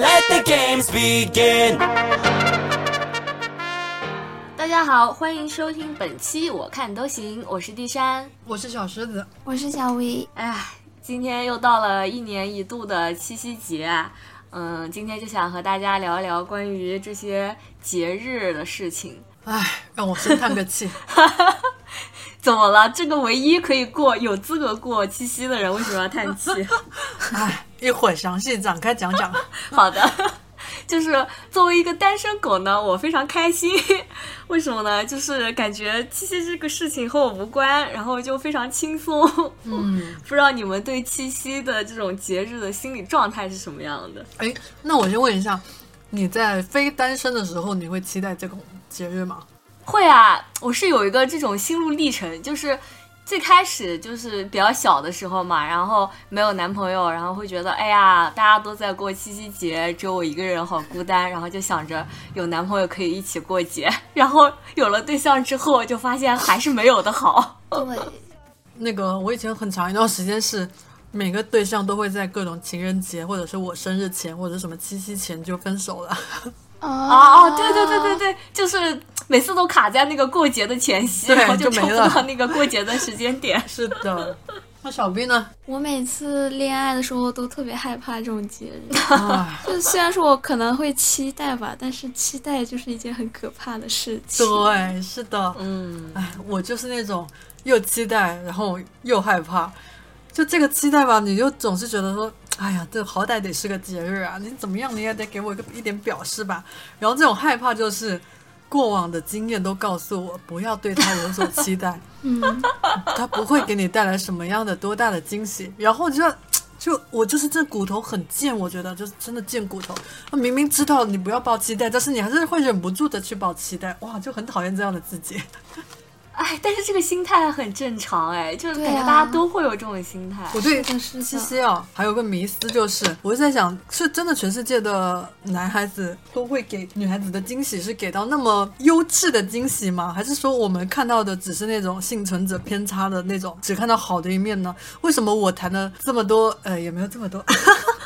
Let the games begin. 大家好，欢迎收听本期《我看都行》，我是地山。我是小狮子，我是小 V，哎，今天又到了一年一度的七夕节啊，嗯，今天就想和大家聊一聊关于这些节日的事情。哎，让我深叹个气。怎么了？这个唯一可以过、有资格过七夕的人，为什么要叹气？唉，一会儿详细展开讲讲。好的，就是作为一个单身狗呢，我非常开心。为什么呢？就是感觉七夕这个事情和我无关，然后就非常轻松。嗯，不知道你们对七夕的这种节日的心理状态是什么样的？哎，那我先问一下，你在非单身的时候，你会期待这种节日吗？会啊，我是有一个这种心路历程，就是最开始就是比较小的时候嘛，然后没有男朋友，然后会觉得哎呀，大家都在过七夕节，只有我一个人好孤单，然后就想着有男朋友可以一起过节，然后有了对象之后，就发现还是没有的好。对，那个，我以前很长一段时间是每个对象都会在各种情人节，或者是我生日前，或者什么七夕前就分手了。哦啊哦，对对对对对，就是每次都卡在那个过节的前夕，然后抽不就没了到那个过节的时间点。是的，那小 B 呢？我每次恋爱的时候都特别害怕这种节日，唉，就虽然说我可能会期待吧，但是期待就是一件很可怕的事情。对，是的，嗯，唉，我就是那种又期待，然后又害怕。就这个期待吧，你就总是觉得说，哎呀，这好歹得是个节日啊，你怎么样你也得给我一个一点表示吧。然后这种害怕就是过往的经验都告诉我，不要对他有所期待，嗯，他不会给你带来什么样的多大的惊喜。然后就就我就是这骨头很贱，我觉得就是真的贱骨头。明明知道你不要抱期待，但是你还是会忍不住的去抱期待，哇，就很讨厌这样的自己。哎，但是这个心态很正常，哎，就是感觉大家都会有这种心态。我对七夕啊，还有个迷思，就是我是在想，是真的全世界的男孩子都会给女孩子的惊喜是给到那么优质的惊喜吗？还是说我们看到的只是那种幸存者偏差的那种，只看到好的一面呢？为什么我谈了这么多，呃，也没有这么多，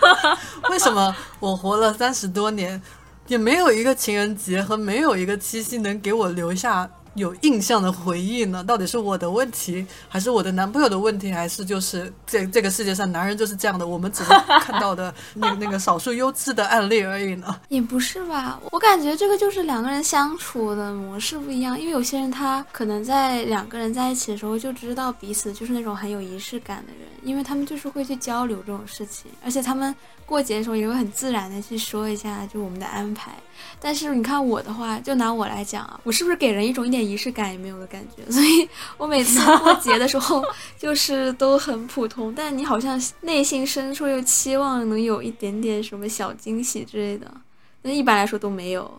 为什么我活了三十多年，也没有一个情人节和没有一个七夕能给我留下有印象的回忆呢？到底是我的问题，还是我的男朋友的问题，还是就是这这个世界上男人就是这样的？我们只是看到的那 那个少数优质的案例而已呢？也不是吧，我感觉这个就是两个人相处的模式不一样，因为有些人他可能在两个人在一起的时候就知道彼此就是那种很有仪式感的人，因为他们就是会去交流这种事情，而且他们过节的时候也会很自然的去说一下就我们的安排。但是你看我的话，就拿我来讲啊，我是不是给人一种一点仪式感也没有的感觉？所以我每次过节的时候 就是都很普通，但你好像内心深处又期望能有一点点什么小惊喜之类的。那一般来说都没有。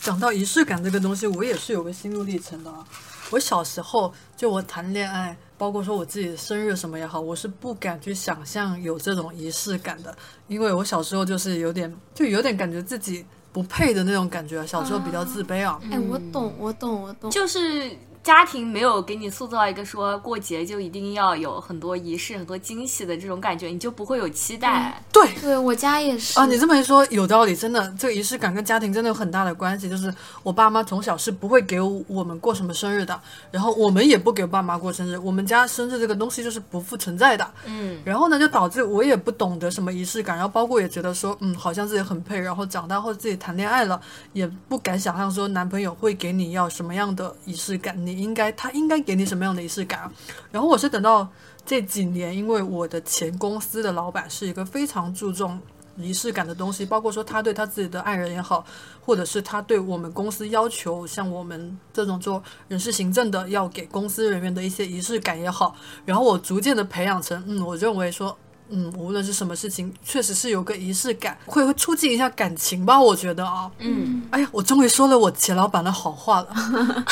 讲到仪式感这个东西，我也是有个心路历程的啊。我小时候就我谈恋爱，包括说我自己的生日什么也好，我是不敢去想象有这种仪式感的，因为我小时候就是有点，就有点感觉自己不配的那种感觉。小时候比较自卑啊。哎，我懂，我懂，我懂。就是家庭没有给你塑造一个说过节就一定要有很多仪式、很多惊喜的这种感觉，你就不会有期待。对，对我家也是啊，你这么一说有道理，真的，这个仪式感跟家庭真的有很大的关系。就是我爸妈从小是不会给我们过什么生日的，然后我们也不给爸妈过生日，我们家生日这个东西就是不复存在的。嗯，然后呢，就导致我也不懂得什么仪式感，然后包括也觉得说，嗯，好像自己很配，然后长大后自己谈恋爱了，也不敢想象说男朋友会给你要什么样的仪式感，你应该他应该给你什么样的仪式感啊。然后我是等到这几年，因为我的前公司的老板是一个非常注重仪式感的东西，包括说他对他自己的爱人也好，或者是他对我们公司要求，像我们这种做人事行政的，要给公司人员的一些仪式感也好，然后我逐渐的培养成，嗯，我认为说。嗯，无论是什么事情，确实是有个仪式感，会会促进一下感情吧，我觉得啊。嗯，哎呀，我终于说了我前老板的好话了。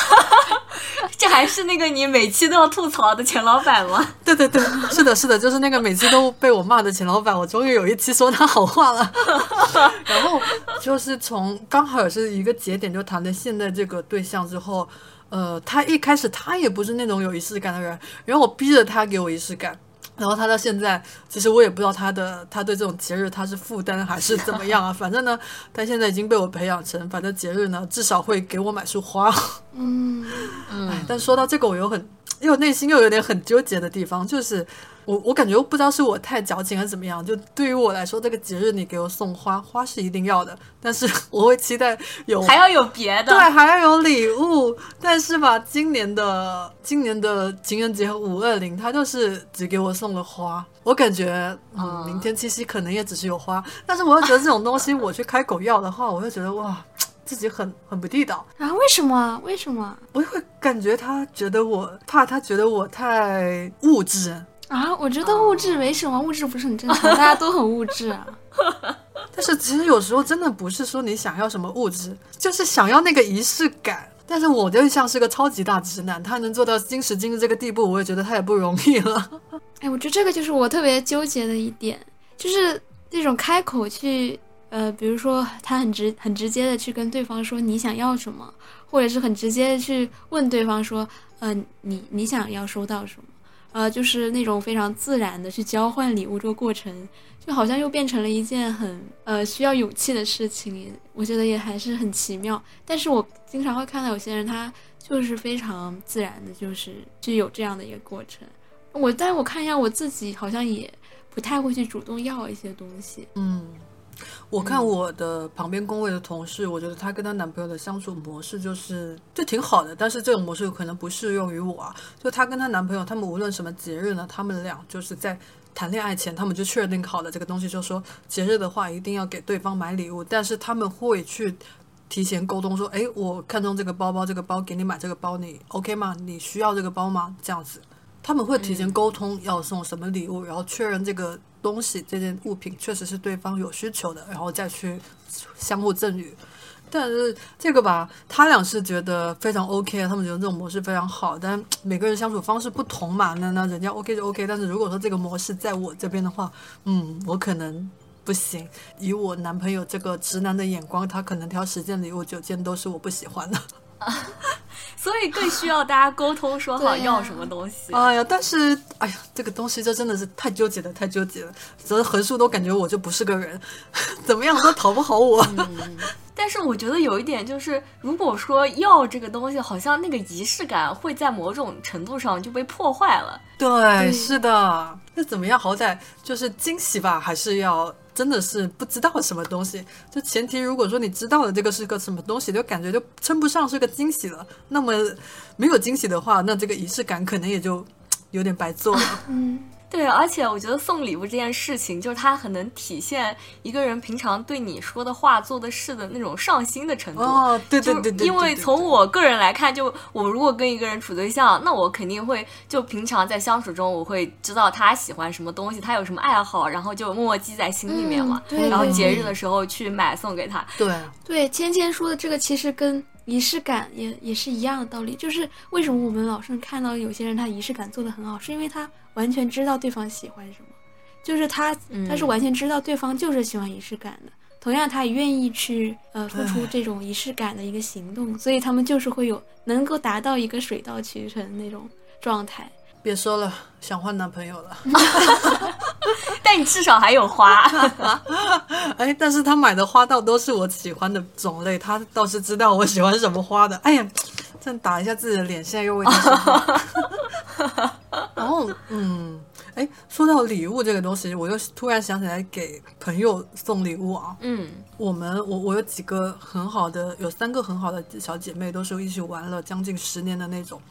这还是那个你每期都要吐槽的前老板吗？对对对，是的，是的，就是那个每次都被我骂的前老板，我终于有一期说他好话了。然后就是从刚好是一个节点，就谈的现在这个对象之后，呃，他一开始他也不是那种有仪式感的人，然后我逼着他给我仪式感。然后他到现在，其实我也不知道他的他对这种节日他是负担还是怎么样啊。反正呢，他现在已经被我培养成，反正节日呢至少会给我买束花。嗯，哎，但说到这个，我又很又内心又有点很纠结的地方，就是我我感觉不知道是我太矫情还是怎么样。就对于我来说，这个节日你给我送花，花是一定要的，但是 我会期待有还要有别的。对，还要有礼物。但是吧，今年的今年的情人节和五二零，他就是只给我送了花。我感觉，嗯，明天七夕可能也只是有花，但是我又觉得这种东西我去开口要的话，我会觉得哇，自己很很不地道。啊，为什么？为什么？我会感觉他觉得我怕他觉得我太物质。啊，我觉得物质没什么？物质不是很正常，大家都很物质啊。但是其实有时候真的不是说你想要什么物质，就是想要那个仪式感。但是我就像是个超级大直男，他能做到今时今日这个地步，我也觉得他也不容易了。哎，我觉得这个就是我特别纠结的一点，就是那种开口去，呃，比如说他很直很直接的去跟对方说你想要什么，或者是很直接的去问对方说，嗯，你你想要收到什么？呃，就是那种非常自然的去交换礼物这个过程，就好像又变成了一件很呃需要勇气的事情。我觉得也还是很奇妙。但是我经常会看到有些人，他就是非常自然的，就是就有这样的一个过程。我，但我看一下我自己，好像也不太会去主动要一些东西。嗯。我看我的旁边工位的同事，我觉得她跟她男朋友的相处模式就是就挺好的，但是这种模式可能不适用于我啊。就她跟她男朋友，他们无论什么节日呢，他们俩就是在谈恋爱前，他们就确定好了这个东西，就说节日的话一定要给对方买礼物，但是他们会去提前沟通说，哎，我看中这个包包，这个包给你买这个包，你 OK 吗？你需要这个包吗？这样子，他们会提前沟通要送什么礼物，然后确认这个。东西这件物品确实是对方有需求的，然后再去相互赠予。但是这个吧，他俩是觉得非常 OK，他们觉得这种模式非常好。但 每个人相处方式不同嘛，那那人家 OK 就 OK。但是如果说这个模式在我这边的话，嗯，我可能不行。以我男朋友这个直男的眼光，他可能挑十件礼物九件都是我不喜欢的。所以更需要大家沟通，说好要什么东西。哎呀，但是哎呀，这个东西就真的是太纠结了，太纠结了。则横竖都感觉我就不是个人，怎么样都讨不好我。但是我觉得有一点就是，如果说要这个东西，好像那个仪式感会在某种程度上就被破坏了。对，是的。那怎么样？好歹就是惊喜吧，还是要。真的是不知道什么东西，就前提如果说你知道了这个是个什么东西，就感觉就称不上是个惊喜了。那么没有惊喜的话，那这个仪式感可能也就有点白做了。嗯。对，而且我觉得送礼物这件事情，就是它很能体现一个人平常对你说的话、做的事的那种上心的程度。哦，对对对对。因为从我个人来看，就我如果跟一个人处对象，那我肯定会就平常在相处中，我会知道他喜欢什么东西，他有什么爱好，然后就默默记在心里面嘛。对。然后节日的时候去买送给他。对。对，芊芊说的这个其实跟仪式感也也是一样的道理，就是为什么我们老是看到有些人他仪式感做的很好，是因为他。完全知道对方喜欢什么，就是他，他是完全知道对方就是喜欢仪式感的。同样，他也愿意去呃付出这种仪式感的一个行动，所以他们就是会有能够达到一个水到渠成那种状态。别说了，想换男朋友了。但你至少还有花。哎，但是他买的花倒都是我喜欢的种类，他倒是知道我喜欢什么花的。哎呀，这样打一下自己的脸，现在又为他。然后，嗯，哎，说到礼物这个东西，我又突然想起来给朋友送礼物啊。嗯，我们我我有几个很好的，有三个很好的小姐妹，都是一起玩了将近十年的那种。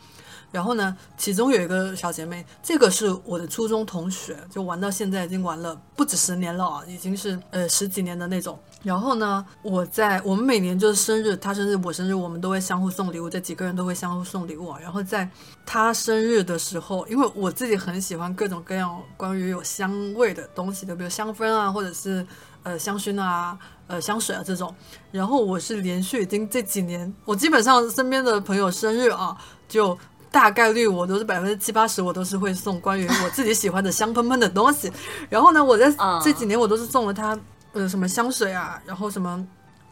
然后呢，其中有一个小姐妹，这个是我的初中同学，就玩到现在已经玩了不止十年了啊，已经是呃十几年的那种。然后呢，我在我们每年就是生日，她生日我生日，我们都会相互送礼物，这几个人都会相互送礼物啊。然后在她生日的时候，因为我自己很喜欢各种各样关于有香味的东西，就比如香氛啊，或者是呃香薰啊、呃香水啊这种。然后我是连续已经这几年，我基本上身边的朋友生日啊，就。大概率我都是百分之七八十，我都是会送关于我自己喜欢的香喷喷的东西。然后呢，我在这几年我都是送了他，呃，什么香水啊，然后什么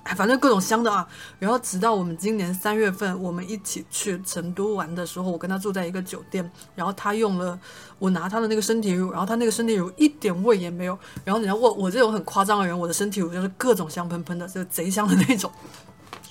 哎，反正各种香的啊。然后直到我们今年三月份，我们一起去成都玩的时候，我跟他住在一个酒店，然后他用了我拿他的那个身体乳，然后他那个身体乳一点味也没有。然后你要我我这种很夸张的人，我的身体乳就是各种香喷喷的，就贼香的那种。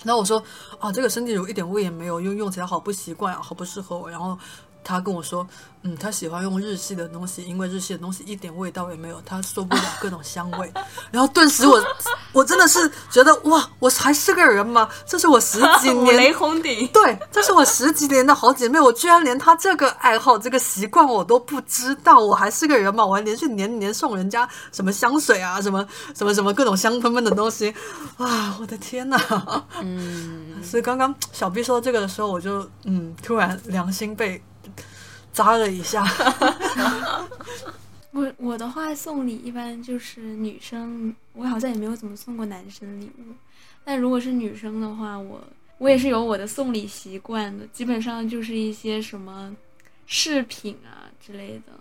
然后我说啊，这个身体乳一点味也没有，用用起来好不习惯啊，好不适合我。然后他跟我说，嗯，他喜欢用日系的东西，因为日系的东西一点味道也没有，他受不了各种香味。然后顿时我我真的是觉得哇，我还是个人吗？这是我十几五 雷年。轰顶。对，这是我十几年的好姐妹，我居然连她这个爱好、这个习惯我都不知道，我还是个人吗？我还连续年年送人家什么香水啊，什么什么什么各种香喷喷的东西，啊，我的天哪！嗯，所以刚刚小 B 说这个的时候，我就嗯，突然良心被扎了一下。我我的话送礼一般就是女生，我好像也没有怎么送过男生礼物。但如果是女生的话，我我也是有我的送礼习惯的，基本上就是一些什么饰品啊之类的，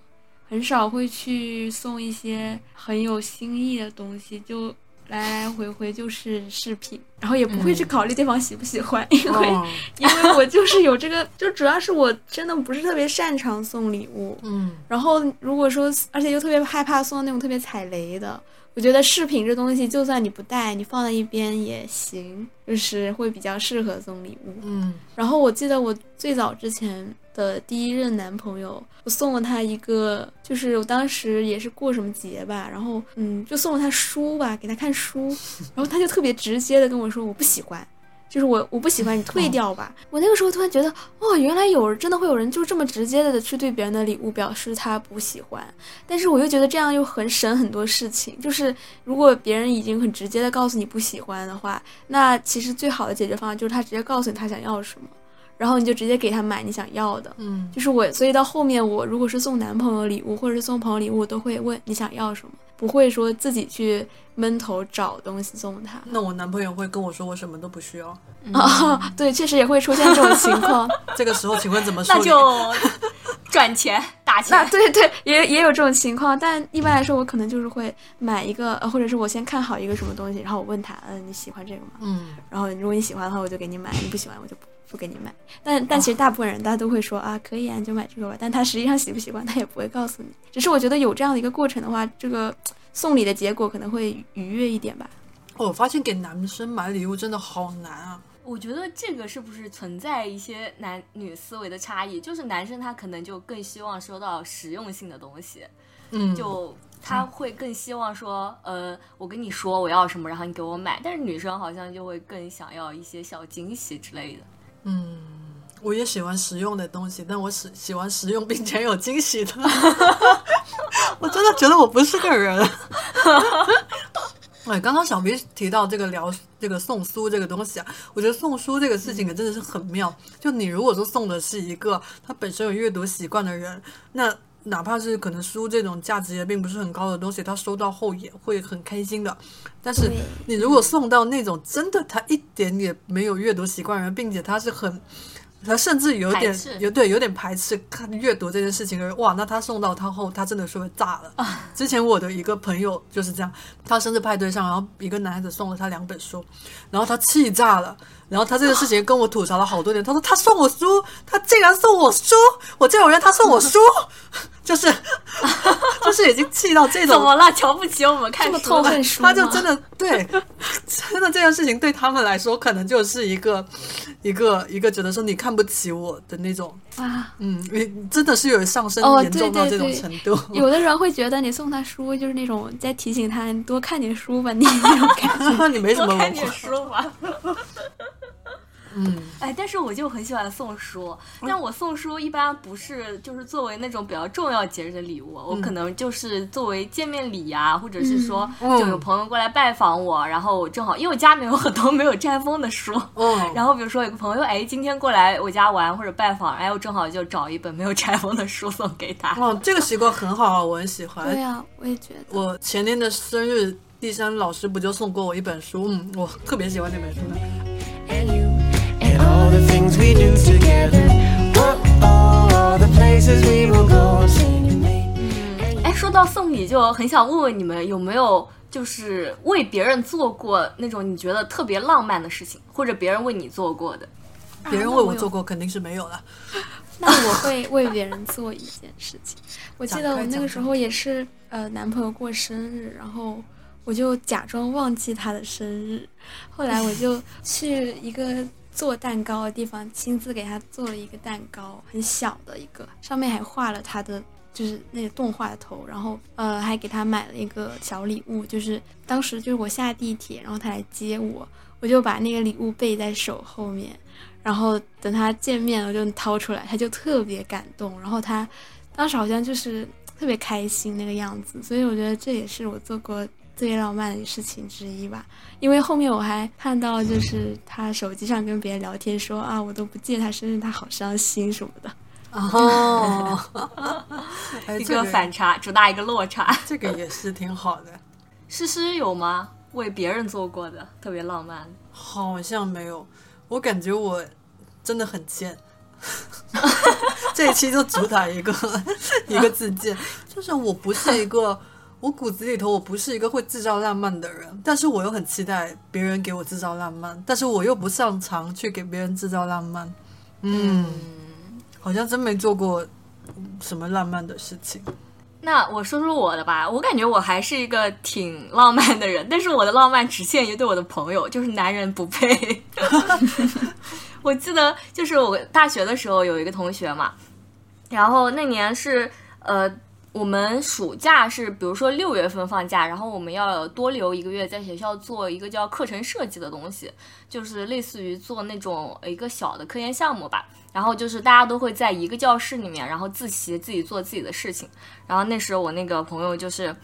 很少会去送一些很有新意的东西，就来来回回就是饰品，然后也不会去考虑对方喜不喜欢，因为、嗯。因为我就是有这个，就主要是我真的不是特别擅长送礼物，嗯。然后如果说，而且又特别害怕送那种特别踩雷的，我觉得饰品这东西，就算你不戴，你放在一边也行，就是会比较适合送礼物。嗯然后我记得我最早之前的第一任男朋友，我送了他一个，就是我当时也是过什么节吧，然后嗯，就送了他书吧，给他看书，然后他就特别直接的跟我说我不喜欢。就是我我不喜欢你退掉吧。我那个时候突然觉得，哦，原来有真的会有人就这么直接的去对别人的礼物表示他不喜欢，但是我又觉得这样又很省很多事情。就是如果别人已经很直接的告诉你不喜欢的话，那其实最好的解决方案就是他直接告诉你他想要什么，然后你就直接给他买你想要的。嗯就是我，所以到后面我如果是送男朋友礼物或者是送朋友礼物，我都会问你想要什么，不会说自己去闷头找东西送他。那我男朋友会跟我说我什么都不需要，啊、对，确实也会出现这种情况。这个时候请问怎么说？那就 赚钱打钱。那对对，也也有这种情况，但一般来说，我可能就是会买一个，呃或者是我先看好一个什么东西，然后我问他，嗯、你喜欢这个吗？嗯然后如果你喜欢的话，我就给你买；你不喜欢，我就不不给你买。但但其实大部分人大家都会说啊，可以啊，你就买这个吧。但他实际上喜不喜欢，他也不会告诉你。只是我觉得有这样的一个过程的话，这个送礼的结果可能会愉悦一点吧。哦我发现给男生买礼物真的好难啊。我觉得这个是不是存在一些男女思维的差异？就是男生他可能就更希望收到实用性的东西，嗯，就他会更希望说，呃，我跟你说我要什么，然后你给我买。但是女生好像就会更想要一些小惊喜之类的。嗯，我也喜欢实用的东西，但我喜喜欢实用并且有惊喜的。我真的觉得我不是个人。哎，刚刚小 B 提到这个聊这个送书这个东西啊，我觉得送书这个事情可真的是很妙。就你如果说送的是一个他本身有阅读习惯的人，那哪怕是可能书这种价值也并不是很高的东西，他收到后也会很开心的。但是你如果送到那种真的他一点也没有阅读习惯的人，并且他是很。他甚至有点有对有点排斥看阅读这件事情的人，哇，那他送到他后，他真的是会炸了。之前我的一个朋友就是这样，他生日派对上，然后一个男孩子送了他两本书，然后他气炸了，然后他这个事情跟我吐槽了好多年，他说他送我书，他竟然送我书，我这种人他送我书，就是 就是已经气到这种怎么了？瞧不起我们看这么书了痛恨书吗？他就真的对，真的这件事情对他们来说，可能就是一个一个一个觉得说你看不起我的那种，啊，嗯，因为真的是有上升哦严重到这种对对对程度。有的人会觉得你送他书就是那种在提醒他你多看点书吧，你那种感觉。你没什么多看点书吧。嗯，哎，但是我就很喜欢送书，但我送书一般不是就是作为那种比较重要节日的礼物，我可能就是作为见面礼呀、或者是说嗯就有朋友过来拜访我，然后我正好因为我家里面有很多没有拆封的书，嗯，然后比如说有个朋友哎今天过来我家玩或者拜访，哎我正好就找一本没有拆封的书送给他。哦，这个习惯很好啊，我很喜欢。对呀、我也觉得。我前年的生日，第三老师不就送过我一本书？嗯，我特别喜欢那本书呢。The things we do together. Oh, oh, all the places we will go singing me. 哎，说到送礼，就很想问问你们有没有就是为别人做过那种你觉得特别浪漫的事情，或者别人为你做过的？别人为我做过肯定是没有了。那我会为别人做一件事情。我记得我那个时候也是，呃，男朋友过生日，然后我就假装忘记他的生日，后来我就去一个做蛋糕的地方，亲自给他做了一个蛋糕，很小的一个，上面还画了他的就是那个动画的头，然后呃还给他买了一个小礼物，就是当时就是我下地铁，然后他来接我，我就把那个礼物背在手后面。然后等他见面了，就掏出来，他就特别感动。然后他当时好像就是特别开心那个样子，所以我觉得这也是我做过最浪漫的事情之一吧。因为后面我还看到，就是他手机上跟别人聊天说啊，我都不记得他生日，他好伤心什么的。哦，哎一个反差，主打一个落差。这个也是挺好的，诗诗有吗？为别人做过的特别浪漫？好像没有。我感觉我真的很贱。这一期就主打一个 一个自贱，就是我不是一个，我骨子里头我不是一个会制造浪漫的人，但是我又很期待别人给我制造浪漫，但是我又不擅长去给别人制造浪漫。嗯，好像真没做过什么浪漫的事情。那我说说我的吧，我感觉我还是一个挺浪漫的人，但是我的浪漫只限于对我的朋友，就是男人不配。我记得就是我大学的时候有一个同学嘛，然后那年是呃我们暑假是比如说六月份放假，然后我们要多留一个月在学校做一个叫课程设计的东西，就是类似于做那种一个小的科研项目吧。然后就是大家都会在一个教室里面，然后自习自己做自己的事情。然后那时候我那个朋友就是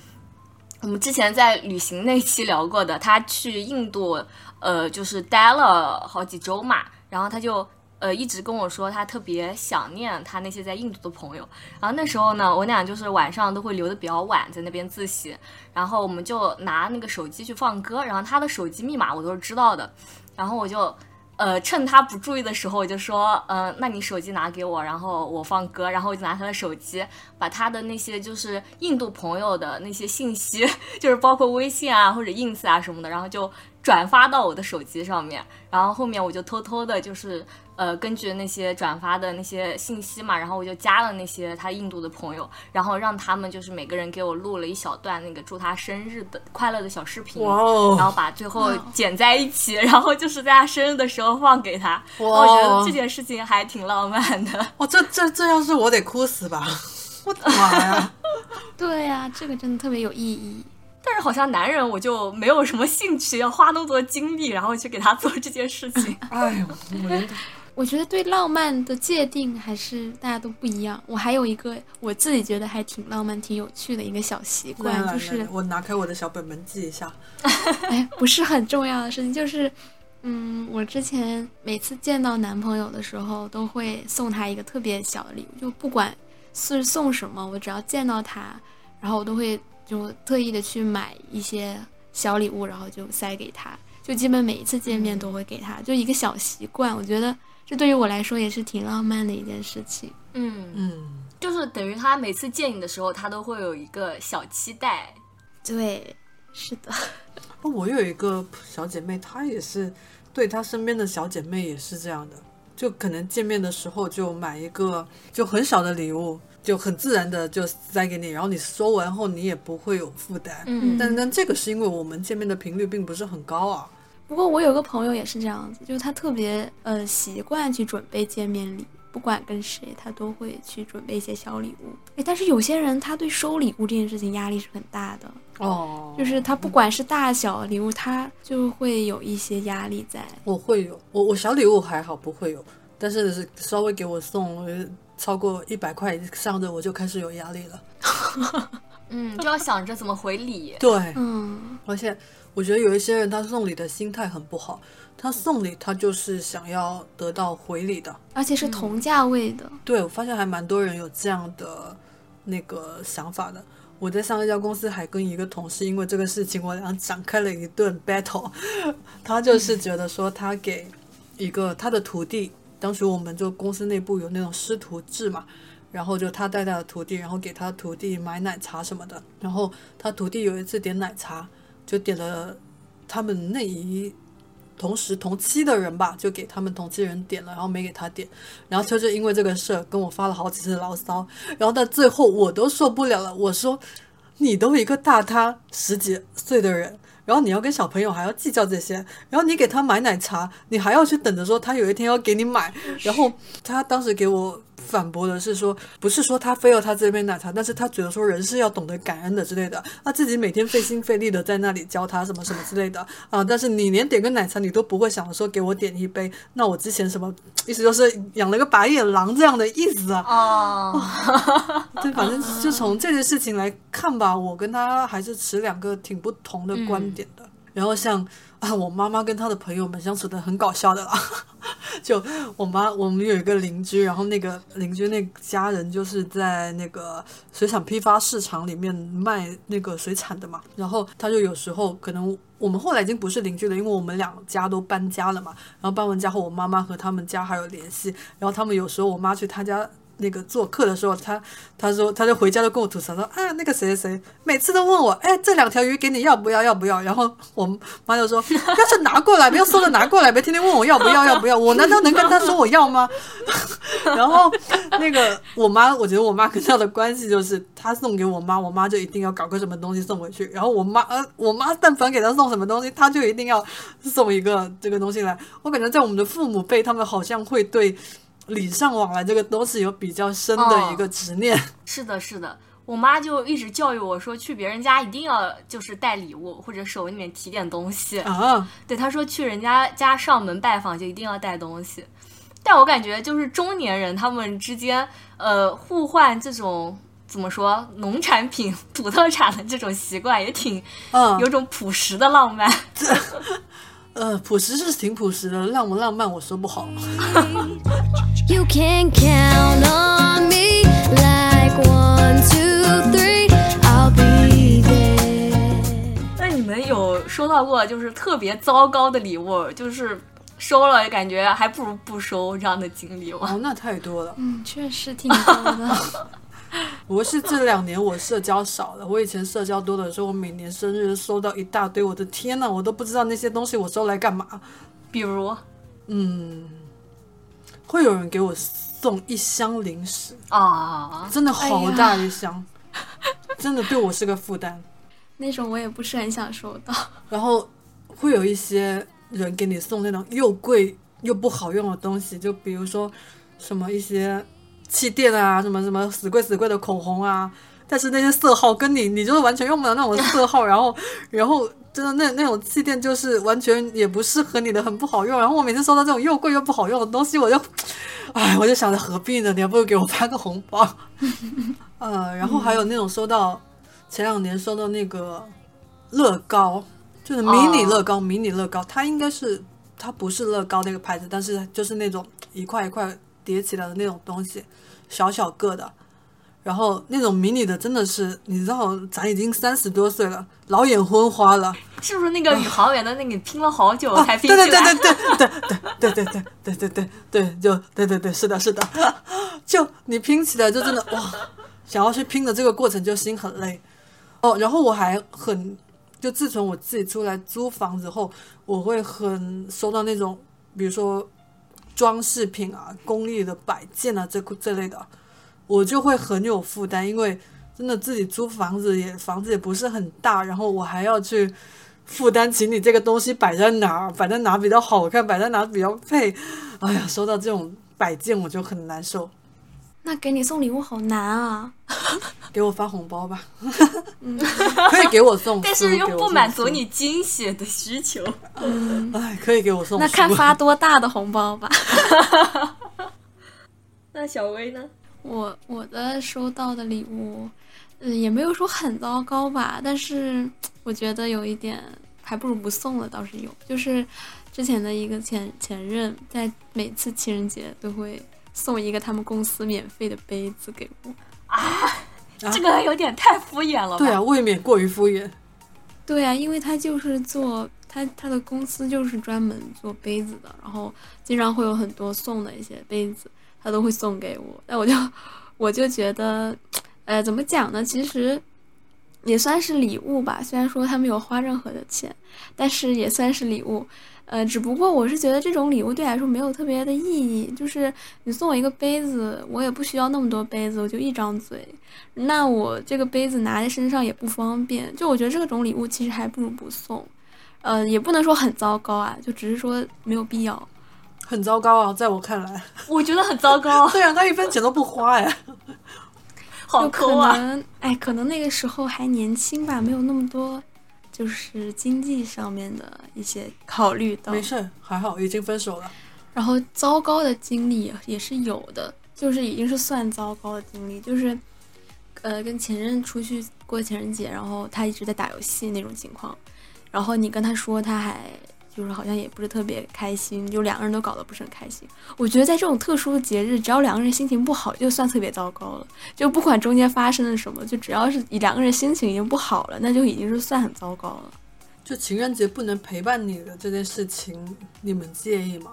我们之前在旅行那期聊过的，他去印度呃就是待了好几周嘛，然后他就。呃，一直跟我说他特别想念他那些在印度的朋友，然后那时候呢，我俩就是晚上都会留的比较晚，在那边自习，然后我们就拿那个手机去放歌，然后他的手机密码我都是知道的，然后我就呃趁他不注意的时候，我就说，呃，那你手机拿给我，然后我放歌，然后我就拿他的手机，把他的那些就是印度朋友的那些信息，就是包括微信啊或者 ins 啊什么的，然后就转发到我的手机上面，然后后面我就偷偷的就是。呃，根据那些转发的那些信息嘛，然后我就加了那些他印度的朋友，然后让他们就是每个人给我录了一小段那个祝他生日的快乐的小视频，哇哦然后把最后剪在一起，然后就是在他生日的时候放给他。哇我觉得这件事情还挺浪漫的。哇，这这这要是我得哭死吧！我的妈呀！对呀、这个真的特别有意义。但是好像男人我就没有什么兴趣要花那么多精力，然后去给他做这件事情。哎呦，我连我觉得对浪漫的界定还是大家都不一样。我还有一个我自己觉得还挺浪漫、挺有趣的一个小习惯，就是我拿开我的小本本记一下。哎，不是很重要的事情，就是，嗯，我之前每次见到男朋友的时候，都会送他一个特别小的礼物，就不管是送什么，我只要见到他，然后我都会就特意的去买一些小礼物，然后就塞给他，就基本每一次见面都会给他，就一个小习惯，我觉得这对于我来说也是挺浪漫的一件事情。嗯，嗯，就是等于他每次见你的时候，他都会有一个小期待。对，是的，哦我有一个小姐妹，她也是对她身边的小姐妹也是这样的，就可能见面的时候就买一个就很小的礼物，就很自然的就塞给你，然后你收完后你也不会有负担。嗯但但这个是因为我们见面的频率并不是很高啊。不过我有个朋友也是这样子，就是他特别呃习惯去准备见面礼，不管跟谁，他都会去准备一些小礼物。诶，但是有些人他对收礼物这件事情压力是很大的，哦，就是他不管是大小礼物，他就会有一些压力在。我会有，我我小礼物还好不会有，但是是稍微给我送呃超过一百块以上的，我就开始有压力了。嗯，就要想着怎么回礼。对，嗯，而且我觉得有一些人他送礼的心态很不好，他送礼他就是想要得到回礼的。而且是同价位的。对我发现还蛮多人有这样的那个想法的。我在上一家公司还跟一个同事因为这个事情，我俩展开了一顿 battle。他就是觉得说他给一个他的徒弟，当时我们就公司内部有那种师徒制嘛，然后就他带他的徒弟，然后给他徒弟买奶茶什么的。然后他徒弟有一次点奶茶，就点了他们那一同时同期的人吧，就给他们同期人点了，然后没给他点，然后他就因为这个事跟我发了好几次牢骚，然后到最后我都受不了了，我说你都一个大他十几岁的人。然后你要跟小朋友还要计较这些，然后你给他买奶茶，你还要去等着说他有一天要给你买。然后他当时给我反驳的是说，不是说他非要他这杯奶茶，但是他觉得说人是要懂得感恩的之类的。他自己每天费心费力的在那里教他什么什么之类的啊，但是你连点个奶茶你都不会想说给我点一杯，那我之前什么意思就是养了个白眼狼这样的意思啊。哦，对，反正就从这件事情来看吧，我跟他还是持两个挺不同的观点的。然后像啊，我妈妈跟她的朋友们相处的很搞笑的啦。就我妈，我们有一个邻居，然后那个邻居那家人就是在那个水产批发市场里面卖那个水产的嘛。然后他就有时候可能我们后来已经不是邻居了，因为我们两家都搬家了嘛。然后搬完家后，我妈妈和他们家还有联系。然后他们有时候我妈去他家。那个做客的时候，他他说他就回家就跟我吐槽说啊，那个谁谁谁每次都问我，哎，这两条鱼给你要不要要不要？然后我妈就说，要是拿过来，不要说了拿过来，别天天问我要不要要不要，我难道能跟他说我要吗？然后那个我妈，我觉得我妈跟他的关系就是他送给我妈，我妈就一定要搞个什么东西送回去，然后我妈呃我妈但凡给他送什么东西，他就一定要送一个这个东西来。我感觉在我们的父母辈，他们好像会对。礼尚往来这个东西有比较深的一个执念。是的，是的，我妈就一直教育我说，去别人家一定要就是带礼物，或者手里面提点东西。啊，对，她说去人家家上门拜访就一定要带东西。但我感觉就是中年人他们之间，呃，互换这种怎么说农产品、土特产的这种习惯也挺，嗯，有种朴实的浪漫。呃，朴实是挺朴实的，浪不浪漫我说不好。You can count on me like one, two, three. I'll be there. 那你们有收到过就是特别糟糕的礼物，就是收了感觉还不如不收这样的经历吗？哦，那太多了。嗯，确实挺多的。我是这两年我社交少了，我以前社交多的时候，我每年生日收到一大堆，我的天呐，我都不知道那些东西我收来干嘛。比如嗯，会有人给我送一箱零食，啊，真的好大一箱，真的对我是个负担。那种我也不是很想收到。然后会有一些人给你送那种又贵又不好用的东西，就比如说什么一些气垫啊，什么什么死贵死贵的口红啊，但是那些色号跟你你就是完全用不了那种色号，然后然后真的那那种气垫就是完全也不适合你的，很不好用。然后我每次收到这种又贵又不好用的东西，我就，哎，我就想着何必呢？你还不如给我发个红包。呃，然后还有那种收到前两年收到那个乐高，就是迷你乐高，迷你乐高，它应该是它不是乐高那个牌子，但是就是那种一块一块叠起来的那种东西，小小个的。然后那种迷你的真的是，你知道，咱已经三十多岁了，老眼昏花了。是不是那个宇航员的那个拼了好久啊才拼对起来？对对对对对对对对对对对对对，就对对对，是的，是的，就你拼起来就真的哇，想要去拼的这个过程就心很累。哦，然后我还很，就自从我自己出来租房子后，我会很收到那种，比如说装饰品啊、工艺的摆件啊这这类的，我就会很有负担，因为真的自己租房子也房子也不是很大，然后我还要去负担起你这个东西摆在哪儿，摆在哪比较好看，摆在哪比较配。哎呀，收到这种摆件我就很难受，那给你送礼物好难啊！给我发红包吧，可以给我送，但是又不满足，你惊喜的需求。哎，可以给我送。那看发多大的红包吧。那小薇呢？我我的收到的礼物，嗯，也没有说很糟糕吧，但是 我觉得有一点还不如不送了，倒是有，就是之前的一个前前任，在每次情人节都会送一个他们公司免费的杯子给我啊。这个有点太敷衍了吧？对啊，未免过于敷衍。对啊，因为他就是做他他的公司就是专门做杯子的，然后经常会有很多送的一些杯子，他都会送给我。那我就我就觉得，呃，怎么讲呢？其实也算是礼物吧。虽然说他没有花任何的钱，但是也算是礼物。呃，只不过我是觉得这种礼物对来说没有特别的意义，就是你送我一个杯子，我也不需要那么多杯子，我就一张嘴，那我这个杯子拿在身上也不方便，就我觉得这种礼物其实还不如不送，呃，也不能说很糟糕啊，就只是说没有必要。很糟糕啊，在我看来。我觉得很糟糕，对啊，他一分钱都不花呀。好就可抠啊！能，哎，可能那个时候还年轻吧，没有那么多，就是经济上面的一些考虑到。没事，还好，已经分手了。然后糟糕的经历也也是有的，就是已经是算糟糕的经历，就是，呃，跟前任出去过情人节，然后他一直在打游戏那种情况，然后你跟他说，他还就是好像也不是特别开心，就两个人都搞得不是很开心。我觉得在这种特殊的节日，只要两个人心情不好，就算特别糟糕了。就不管中间发生了什么，就只要是两个人心情已经不好了，那就已经是算很糟糕了。就情人节不能陪伴你的这件事情，你们介意吗？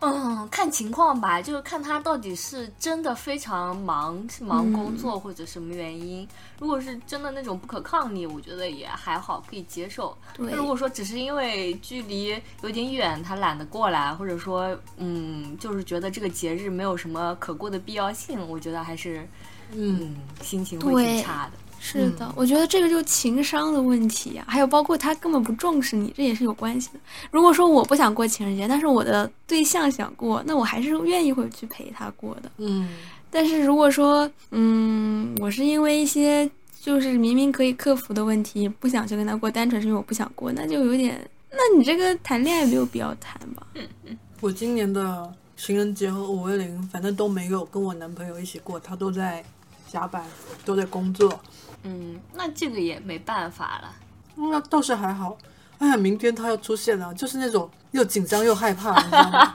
嗯，看情况吧，就是看他到底是真的非常忙，是忙工作或者什么原因。如果是真的那种不可抗力，我觉得也还好，可以接受。对那如果说只是因为距离有点远，他懒得过来，或者说，嗯，就是觉得这个节日没有什么可过的必要性，我觉得还是，嗯，嗯，心情会挺差的。是的，我觉得这个就是情商的问题呀、还有包括他根本不重视你，这也是有关系的。如果说我不想过情人节，但是我的对象想过，那我还是愿意会去陪他过的。嗯，但是如果说，嗯，我是因为一些就是明明可以克服的问题，不想去跟他过，单纯是因为我不想过，那就有点，那你这个谈恋爱没有必要谈吧？嗯嗯我今年的情人节和五二零，反正都没有跟我男朋友一起过，他都在加班，都在工作。嗯，那这个也没办法了。那倒是还好。哎呀，明天他要出现了，就是那种又紧张又害怕，你知道吗？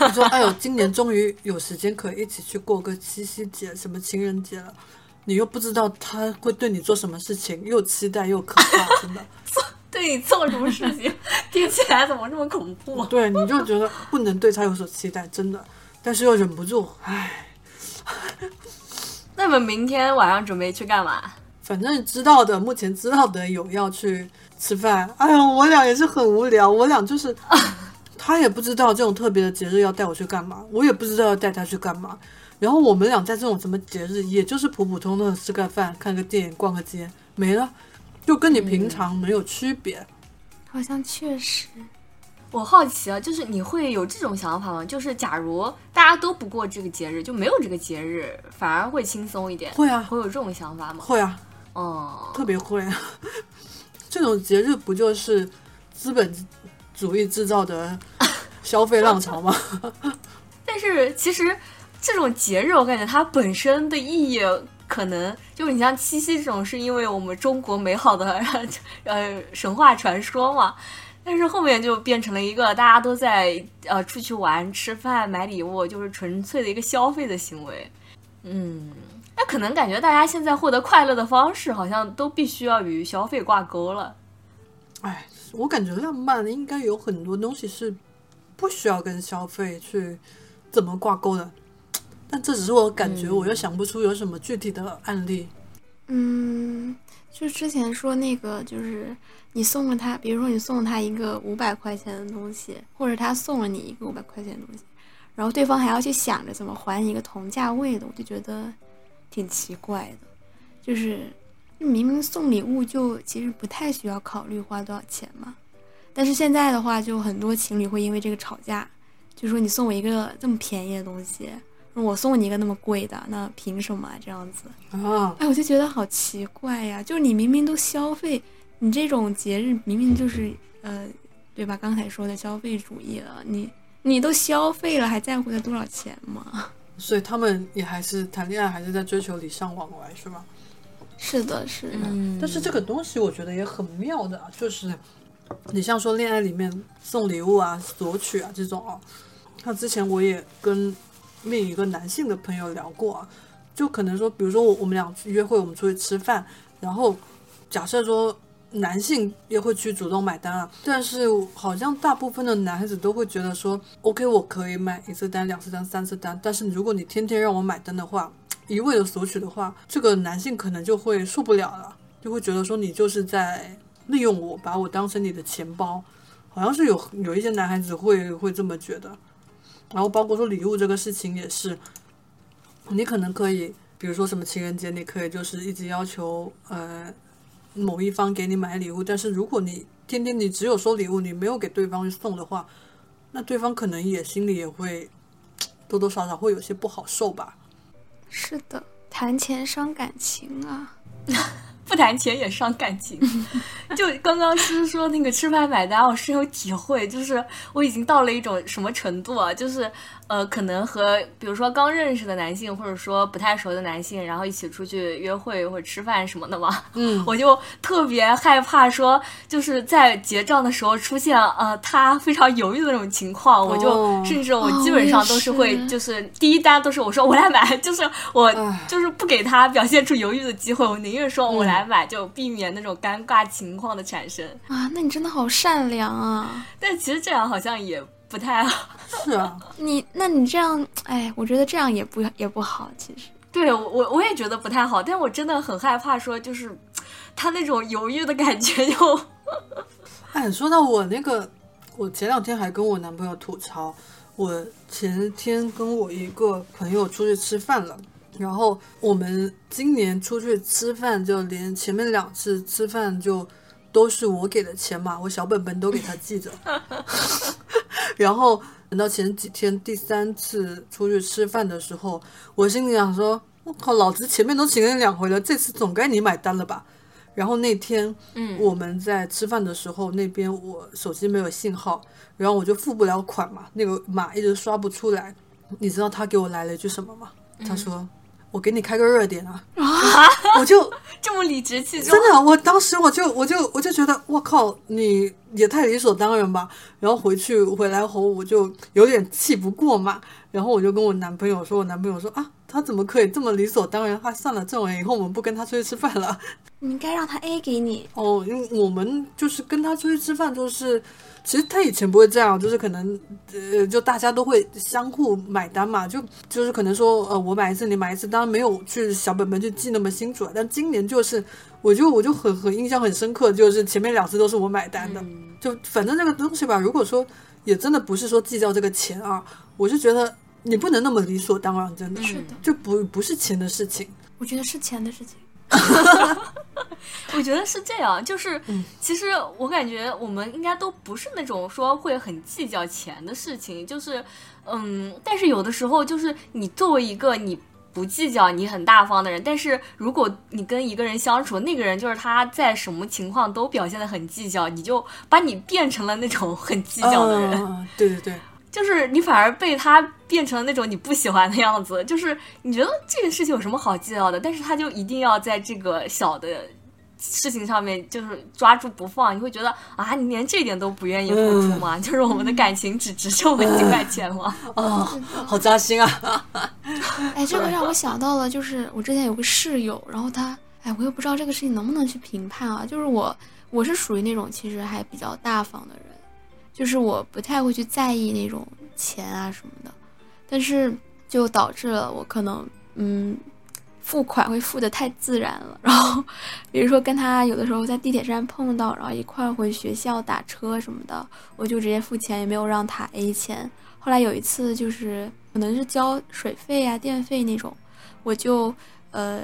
你 说，哎呦，今年终于有时间可以一起去过个七夕节、什么情人节了，你又不知道他会对你做什么事情，又期待又可怕，真的。对你做什么事情，听起来怎么这么恐怖？对，你就觉得不能对他有所期待，真的，但是又忍不住，唉。那么明天晚上准备去干嘛？反正知道的，目前知道的有要去吃饭。哎呀，我俩也是很无聊，我俩就是，他也不知道这种特别的节日要带我去干嘛，我也不知道要带他去干嘛。然后我们俩在这种什么节日，也就是普普通通的吃个饭、看个电影、逛个街，没了，就跟你平常没有区别。好像确实，我好奇啊，就是你会有这种想法吗？就是假如大家都不过这个节日，就没有这个节日，反而会轻松一点。会啊，会有这种想法吗？会啊，嗯、特别会啊。这种节日不就是资本主义制造的 消费浪潮吗？但是其实这种节日，我感觉它本身的意义。可能就你像七夕这种，是因为我们中国美好的呃神话传说嘛，但是后面就变成了一个大家都在呃出去玩、吃饭、买礼物，就是纯粹的一个消费的行为。嗯，那可能感觉大家现在获得快乐的方式，好像都必须要与消费挂钩了。哎，我感觉浪漫应该有很多东西是不需要跟消费去怎么挂钩的，但这只是我感觉，嗯我又想不出有什么具体的案例。嗯，就之前说那个，就是你送了他，比如说你送了他一个五百块钱的东西，或者他送了你一个五百块钱的东西，然后对方还要去想着怎么还你一个同价位的，我就觉得挺奇怪的。就是明明送礼物就其实不太需要考虑花多少钱嘛，但是现在的话，就很多情侣会因为这个吵架，就说你送我一个这么便宜的东西，我送你一个那么贵的，那凭什么啊这样子？啊，哎，我就觉得好奇怪呀！就是你明明都消费，你这种节日明明就是呃，对吧？刚才说的消费主义了，你你都消费了，还在乎它多少钱吗？所以他们也还是谈恋爱，还是在追求礼尚往来，是吧？是的，是的，嗯但是这个东西我觉得也很妙的啊，就是你像说恋爱里面送礼物啊、索取啊这种啊，那之前我也跟另一个男性的朋友聊过啊，就可能说，比如说我我们俩约会，我们出去吃饭，然后假设说男性也会去主动买单啊，但是好像大部分的男孩子都会觉得说，OK，我可以买一次单、两次单、三次单，但是如果你天天让我买单的话，一味的索取的话，这个男性可能就会受不了了，就会觉得说你就是在利用我，把我当成你的钱包，好像是有有一些男孩子会会这么觉得。然后包括说礼物这个事情也是，你可能可以，比如说什么情人节，你可以就是一直要求呃某一方给你买礼物，但是如果你天天你只有收礼物，你没有给对方送的话，那对方可能也心里也会 多多少少会有些不好受吧。是的，谈钱伤感情啊。不谈钱也伤感情。就刚刚诗说那个吃饭买单，我深有体会，就是我已经到了一种什么程度啊？就是呃，可能和比如说刚认识的男性，或者说不太熟的男性，然后一起出去约会或者吃饭什么的嘛，嗯 我就特别害怕说，就是在结账的时候出现呃他非常犹豫的那种情况，我就哦甚至我基本上都是会就是第一单都是我说我来买，就是我就是不给他表现出犹豫的机会，我宁愿说我嗯来买，就避免那种尴尬情况的产生。啊，那你真的好善良啊！但其实这样好像也不太好。是啊，你，那你这样，哎，我觉得这样也不也不好，其实。对我我我也觉得不太好，但我真的很害怕说就是他那种犹豫的感觉就 哎，说到我那个，我前两天还跟我男朋友吐槽，我前天跟我一个朋友出去吃饭了，然后我们今年出去吃饭，就连前面两次吃饭就都是我给的钱嘛，我小本本都给他记着，然后等到前几天第三次出去吃饭的时候，我心里想说，我靠，老子前面都请了你两回了，这次总该你买单了吧？然后那天嗯我们在吃饭的时候，那边我手机没有信号，然后我就付不了款嘛，那个码一直刷不出来。你知道他给我来了一句什么吗？他说：“我给你开个热点啊。”啊我就 这么理直气壮。真的，我当时我就我就我就觉得，我靠，你也太理所当然吧。然后回去回来后，我就有点气不过嘛。然后我就跟我男朋友说，我男朋友说啊，他怎么可以这么理所当然？他算了，这种人以后我们不跟他出去吃饭了。你应该让他 A 给你，哦，因为我们就是跟他出去吃饭，就是其实他以前不会这样，就是可能呃，就大家都会相互买单嘛，就就是可能说呃，我买一次你买一次，当然没有去小本本去记那么清楚，但今年就是我就我就很很印象很深刻，就是前面两次都是我买单的，就反正这个东西吧，如果说也真的不是说计较这个钱啊，我是觉得你不能那么理所当然，真的是的就不不是钱的事情，我觉得是钱的事情。我觉得是这样，就是、嗯其实我感觉我们应该都不是那种说会很计较钱的事情，就是嗯，但是有的时候就是你作为一个你。不计较，你很大方的人，但是如果你跟一个人相处，那个人就是他在什么情况都表现的很计较，你就把你变成了那种很计较的人。嗯对对对。就是你反而被他变成了那种你不喜欢的样子，就是你觉得这个事情有什么好计较的，但是他就一定要在这个小的事情上面就是抓住不放，你会觉得啊，你连这点都不愿意付出吗？就是我们的感情只值这么几块钱吗？哦，好扎心啊！哎，这个让我想到了，就是我之前有个室友，然后他，哎，我又不知道这个事情能不能去评判啊。就是我，我是属于那种其实还比较大方的人，就是我不太会去在意那种钱啊什么的，但是就导致了我可能，嗯，付款会付的太自然了。然后，比如说跟他有的时候在地铁站碰到，然后一块儿回学校打车什么的，我就直接付钱，也没有让他 A 钱。后来有一次就是可能是交水费啊、电费那种，我就呃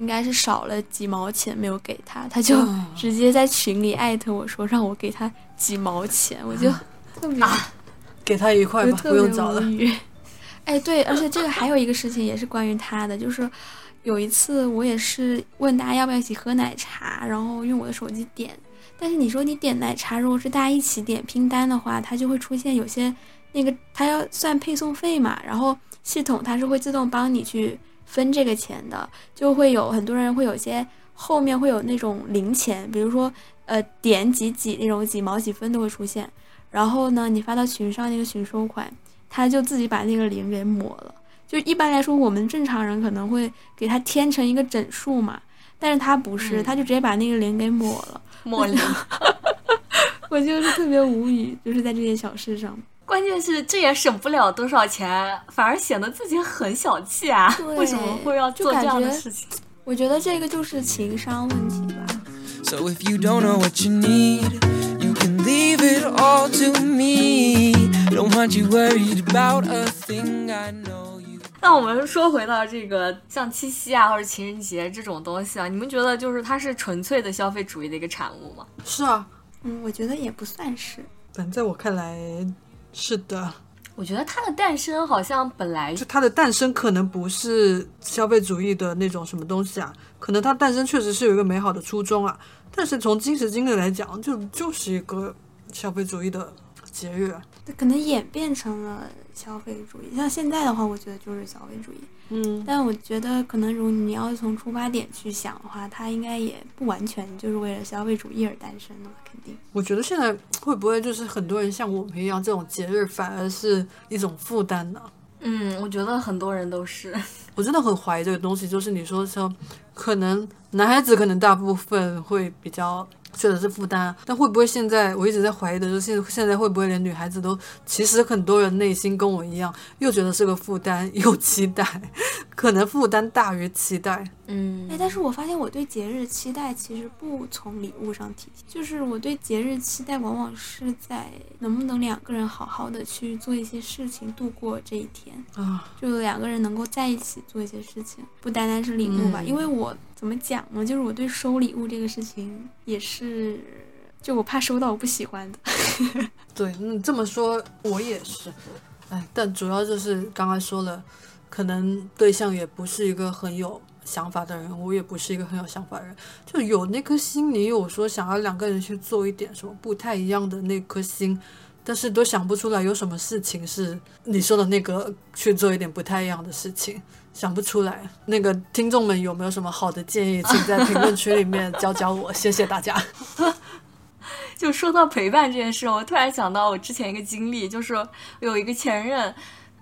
应该是少了几毛钱没有给他，他就嗯。直接在群里艾特我说让我给他几毛钱，我就特别、给他一块吧，不用找了。哎，对，而且这个还有一个事情也是关于他的，就是有一次我也是问大家要不要一起喝奶茶，然后用我的手机点，但是你说你点奶茶，如果是大家一起点拼单的话，它就会出现有些那个它要算配送费嘛，然后系统它是会自动帮你去分这个钱的，就会有很多人会有些后面会有那种零钱，比如说呃点几几那种几毛几分都会出现，然后呢你发到群上那个群收款，他就自己把那个零给抹了。就一般来说，我们正常人可能会给他添成一个整数嘛，但是他不是，嗯它就直接把那个零给抹了。抹零。我就是特别无语，就是在这些小事上。关键是这也省不了多少钱，反而显得自己很小气啊！为什么会要做这样的事情？我觉得这个就是情商问题吧。So if you don't know what you need, you can leave it all to me. Don't want you worried about a thing. I know you. 那我们说回到这个像七夕啊或者情人节这种东西啊，你们觉得就是它是纯粹的消费主义的一个产物吗？是啊，嗯，我觉得也不算是。但在我看来是的。我觉得它的诞生好像本来就它的诞生可能不是消费主义的那种什么东西啊，可能它诞生确实是有一个美好的初衷啊，但是从今时今日来讲，就就是一个消费主义的节日。啊可能演变成了消费主义。像现在的话，我觉得就是消费主义。嗯，但我觉得，可能如果你要从出发点去想的话，它应该也不完全就是为了消费主义而诞生的嘛，肯定。我觉得现在会不会就是很多人像我们一样，这种节日反而是一种负担呢？嗯，我觉得很多人都是。我真的很怀疑这个东西，就是你说像，可能男孩子可能大部分会比较觉得是负担啊，但会不会现在我一直在怀疑的就是现现在会不会连女孩子都，其实很多人内心跟我一样，又觉得是个负担，又期待，可能负担大于期待。嗯哎，但是我发现我对节日期待其实不从礼物上体现，就是我对节日期待往往是在能不能两个人好好的去做一些事情，度过这一天。啊，就两个人能够在一起做一些事情，不单单是礼物吧。嗯因为我怎么讲呢？就是我对收礼物这个事情也是，就我怕收到我不喜欢的。对，嗯，这么说我也是，哎，但主要就是刚刚说了，可能对象也不是一个很有想法的人，我也不是一个很有想法的人，就有那颗心，你有说想要两个人去做一点什么不太一样的那颗心，但是都想不出来有什么事情是你说的那个去做一点不太一样的事情。想不出来，那个听众们有没有什么好的建议，请在评论区里面教教我，谢谢大家。就说到陪伴这件事，我突然想到我之前一个经历，就是有一个前任，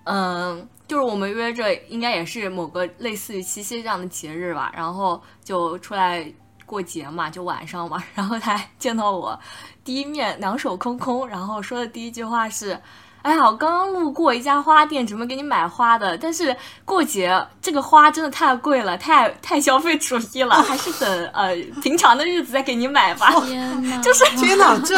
嗯，就是我们约着应该也是某个类似于七夕这样的节日吧，然后就出来过节嘛，就晚上嘛，然后他见到我第一面两手空空，然后说的第一句话是。哎呀，我刚刚路过一家花店，准备给你买花的，但是过节这个花真的太贵了，太太消费主义了，还是等呃平常的日子再给你买吧。天哪，就是天哪，这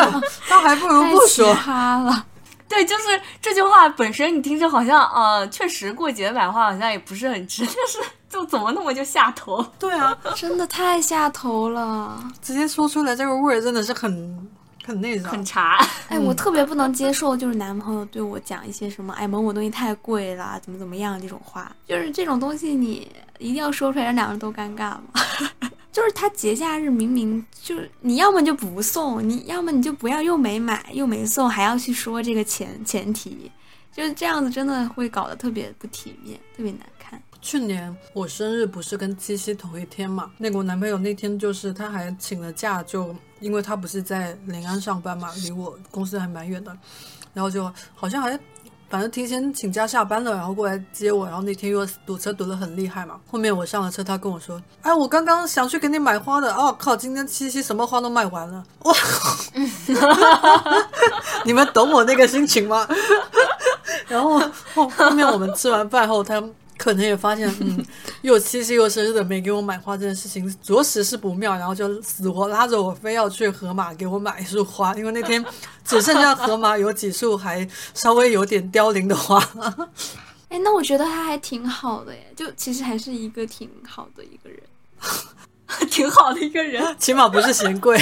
倒还不如太奇不说。葩了。对，就是这句话本身，你听着好像呃，确实过节买花好像也不是很值，但是就怎么那么就下头？对啊，真的太下头了！直接说出来这个味儿真的是很很那啥，很茶。哎，我特别不能接受，就是男朋友对我讲一些什么“哎，某某东西太贵啦，怎么怎么样”这种话，就是这种东西你一定要说出来，让两个人都尴尬吗？就是他节假日明明就是你要么就不送，你要么你就不要又没买又没送，还要去说这个前前提，就是这样子真的会搞得特别不体面，特别难看。去年我生日不是跟七夕同一天嘛？那个我男朋友那天就是他还请了假，就因为他不是在临安上班嘛，离我公司还蛮远的，然后就好像还反正提前请假下班了，然后过来接我，然后那天又堵车堵得很厉害嘛。后面我上了车，他跟我说：“哎，我刚刚想去给你买花的，哦靠，今天七夕什么花都卖完了。”哇，你们懂我那个心情吗？然后后后面我们吃完饭后，他可能也发现，嗯，又七夕又生日的没给我买花这件事情，着实是不妙，然后就死活拉着我非要去河马给我买一束花，因为那天只剩下河马有几束还稍微有点凋零的花。哎，那我觉得他还挺好的耶，就其实还是一个挺好的一个人，挺好的一个人，起码不是嫌贵。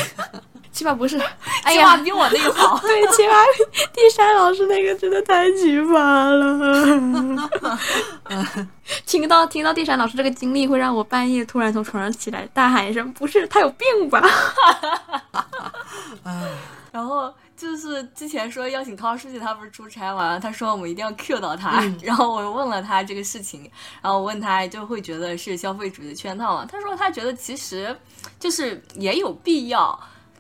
起码不是。哎起码呀，比我那个好。对，起码比第山老师那个真的太奇葩了。听到听到地山老师这个经历，会让我半夜突然从床上起来，大喊一声：“不是，他有病吧 然后就是之前说邀请康书记，他不是出差嘛，他说我们一定要 cue 到他，然后我问了他这个事情，然后我问他就会觉得是消费主义的圈套嘛，他说他觉得其实就是也有必要。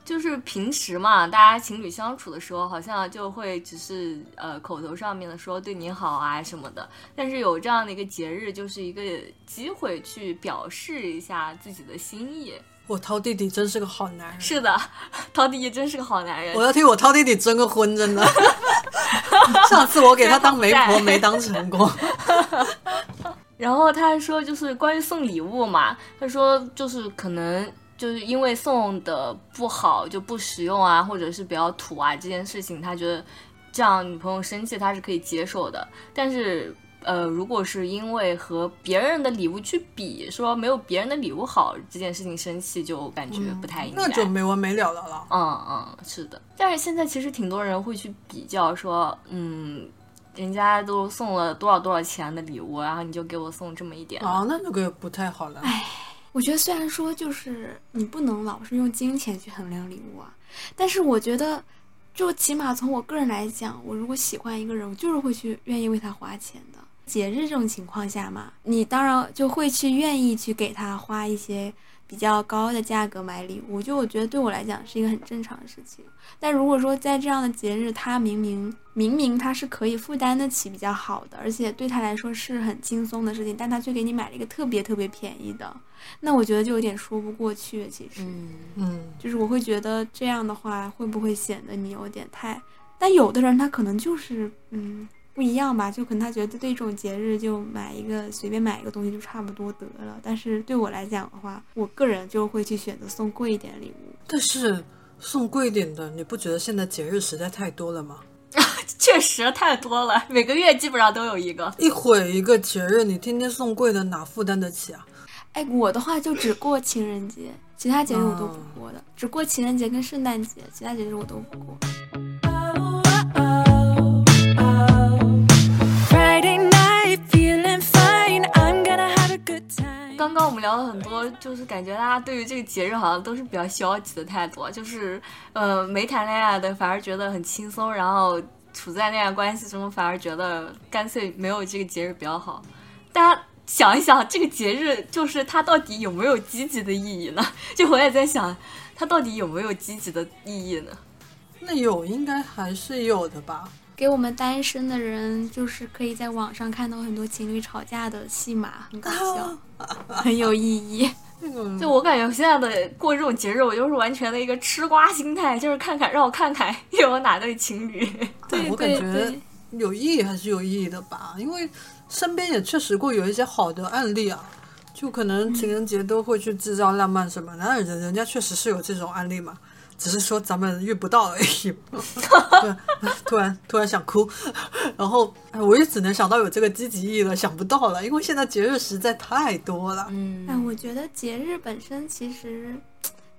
就是平时嘛，大家情侣相处的时候，好像就会只是呃口头上面的说对你好啊什么的，但是有这样的一个节日，就是一个机会去表示一下自己的心意。我涛弟弟真是个好男人，是的，涛弟弟真是个好男人我。要替我涛弟弟征个婚，真的。上次我给他当媒婆没当成功，然后他还说，就是关于送礼物嘛，他说就是可能就是因为送的不好就不实用啊，或者是比较土啊这件事情，他觉得这样女朋友生气他是可以接受的。但是呃，如果是因为和别人的礼物去比，说没有别人的礼物好这件事情生气，就感觉不太应该。那就没完没了的了。嗯嗯，是的。但是现在其实挺多人会去比较说，嗯，人家都送了多少多少钱的礼物，然后你就给我送这么一点。啊，那那个不太好了。我觉得虽然说就是你不能老是用金钱去衡量礼物啊，但是我觉得，就起码从我个人来讲，我如果喜欢一个人，我就是会去愿意为他花钱的。节日这种情况下嘛，你当然就会去愿意去给他花一些比较高的价格买礼物，就我觉得对我来讲是一个很正常的事情。但如果说在这样的节日，他明明明明他是可以负担得起比较好的，而且对他来说是很轻松的事情，但他却给你买了一个特别特别便宜的，那我觉得就有点说不过去。其实，嗯，嗯，就是我会觉得这样的话会不会显得你有点太？但有的人他可能就是嗯不一样吧，就可能他觉得对这种节日就买一个随便买一个东西就差不多得了。但是对我来讲的话，我个人就会去选择送贵一点的礼物。但是送贵一点的，你不觉得现在节日实在太多了吗？确实太多了，每个月基本上都有一个。一会一个节日，你天天送贵的，哪负担得起啊？哎，我的话就只过情人节，其他节日我都不过的，只过情人节跟圣诞节，其他节日我都不过。刚刚我们聊了很多，就是感觉大家对于这个节日好像都是比较消极的态度，就是呃没谈恋爱的反而觉得很轻松，然后处在恋爱关系中反而觉得干脆没有这个节日比较好。大家想一想，这个节日就是它到底有没有积极的意义呢？就我也在想，它到底有没有积极的意义呢？那有，应该还是有的吧？给我们单身的人，就是可以在网上看到很多情侣吵架的戏码，很搞笑，很有意义。就我感觉现在的过这种节日，我就是完全的一个吃瓜心态，就是看看让我看看又有哪对情侣。对我感觉有意义还是有意义的吧，因为身边也确实过有一些好的案例啊，就可能情人节都会去制造浪漫什么的，那人人家确实是有这种案例嘛，只是说咱们遇不到而已。对突然突然想哭，然后哎，我也只能想到有这个积极意义了，想不到了，因为现在节日实在太多了。嗯哎，我觉得节日本身其实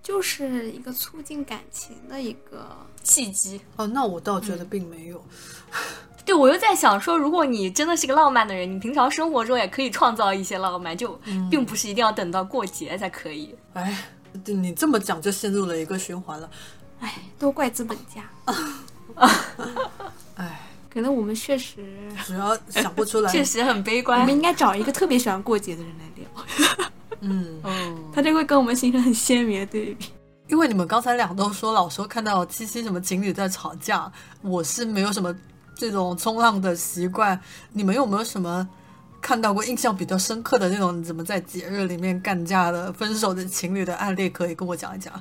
就是一个促进感情的一个。契机。哦，那我倒觉得并没有。对，我又在想说，如果你真的是个浪漫的人，你平常生活中也可以创造一些浪漫，就并不是一定要等到过节才可以。哎，你这么讲就陷入了一个循环了。哎，都怪资本家。哎，可能我们确实，主要想不出来，确实很悲观我们。应该找一个特别喜欢过节的人来聊，嗯。嗯，他就会跟我们形成很鲜明的对比。因为你们刚才俩都说老说看到七夕什么情侣在吵架，我是没有什么这种冲浪的习惯。你们有没有什么看到过印象比较深刻的那种怎么在节日里面干架的、分手的情侣的案例，可以跟我讲一讲？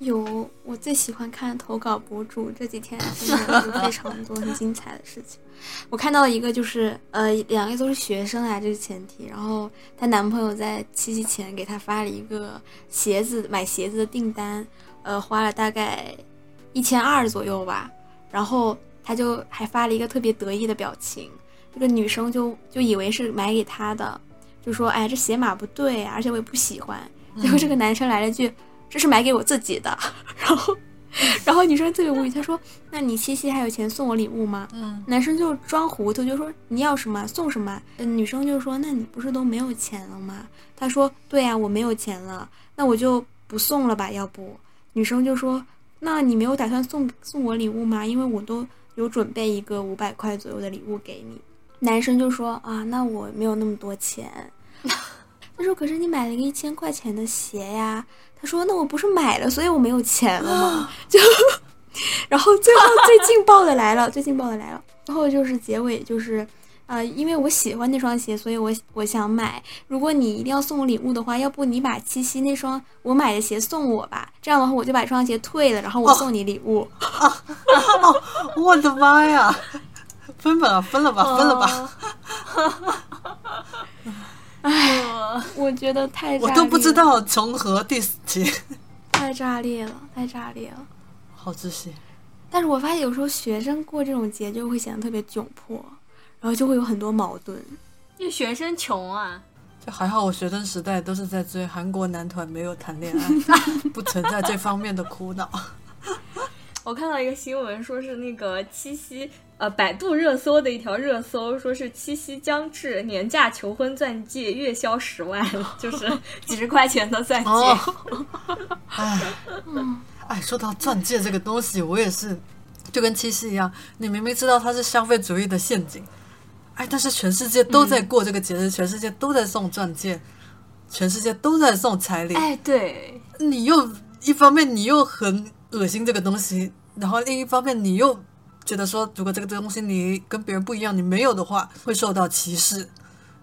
有我最喜欢看投稿博主，这几天真的非常多很精彩的事情。我看到一个就是呃，两个都是学生啊，这是前提。然后她男朋友在七夕前给她发了一个鞋子买鞋子的订单，呃，花了大概一千二左右吧。然后她就还发了一个特别得意的表情，这个女生就就以为是买给他的，就说哎这鞋码不对啊，而且我也不喜欢。结果这个男生来了句。这是买给我自己的，然后，然后女生特别无语，她说：“那你七夕还有钱送我礼物吗？”嗯，男生就装糊涂，就说：“你要什么送什么。”嗯，女生就说：“那你不是都没有钱了吗？”他说：“对呀、我没有钱了，那我就不送了吧，要不？”女生就说：“那你没有打算送送我礼物吗？因为我都有准备一个五百块左右的礼物给你。”男生就说：“啊，那我没有那么多钱。”他说：“可是你买了一个一千块钱的鞋呀。”他说：“那我不是买了，所以我没有钱了吗？”就，然后最后最劲爆的来了，最劲爆的来了。然后就是结尾就是呃、因为我喜欢那双鞋，所以我我想买。如果你一定要送我礼物的话，要不你把七夕那双我买的鞋送我吧，这样的话我就把这双鞋退了，然后我送你礼物。我的妈呀！分吧，分了吧，分了吧！我觉得太炸我都不知，道从何第几节，太炸裂了，太炸裂了。好窒息。但是我发现有时候学生过这种节就会显得特别窘迫，然后就会有很多矛盾。因为学生穷啊，就还好，我学生时代都是在追韩国男团，没有谈恋爱，不存在这方面的苦恼。我看到一个新闻，说是那个七夕，呃，百度热搜的一条热搜，说是七夕将至，年假求婚钻戒月销十万，就是几十块钱的钻戒。哦，哎，哎，说到钻戒这个东西，我也是，就跟七夕一样，你明明知道它是消费主义的陷阱，哎，但是全世界都在过这个节日，全世界都在送钻戒，全世界都在送彩礼，哎，对，你又一方面你又很恶心这个东西，然后另一方面你又觉得说，如果这个东西你跟别人不一样，你没有的话，会受到歧视。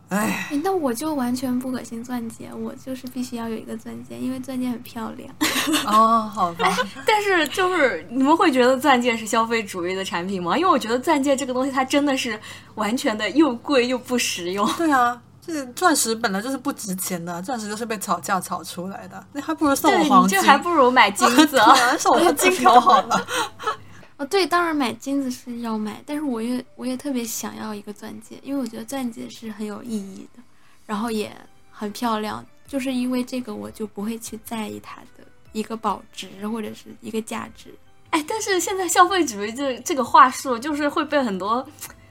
哎，哎那我就完全不恶心钻戒，我就是必须要有一个钻戒，因为钻戒很漂亮。哦，好吧，但是就是你们会觉得钻戒是消费主义的产品吗？因为我觉得钻戒这个东西，它真的是完全的又贵又不实用。对啊，这钻石本来就是不值钱的，钻石就是被炒价炒出来的，那还不如送我，黄金，这还不如买金子。啊，送我金条好了。哦，对，当然买金子是要买，但是我也我也特别想要一个钻戒，因为我觉得钻戒是很有意义的，然后也很漂亮，就是因为这个我就不会去在意它的一个保值或者是一个价值。哎，但是现在消费主义这这个话术，就是会被很多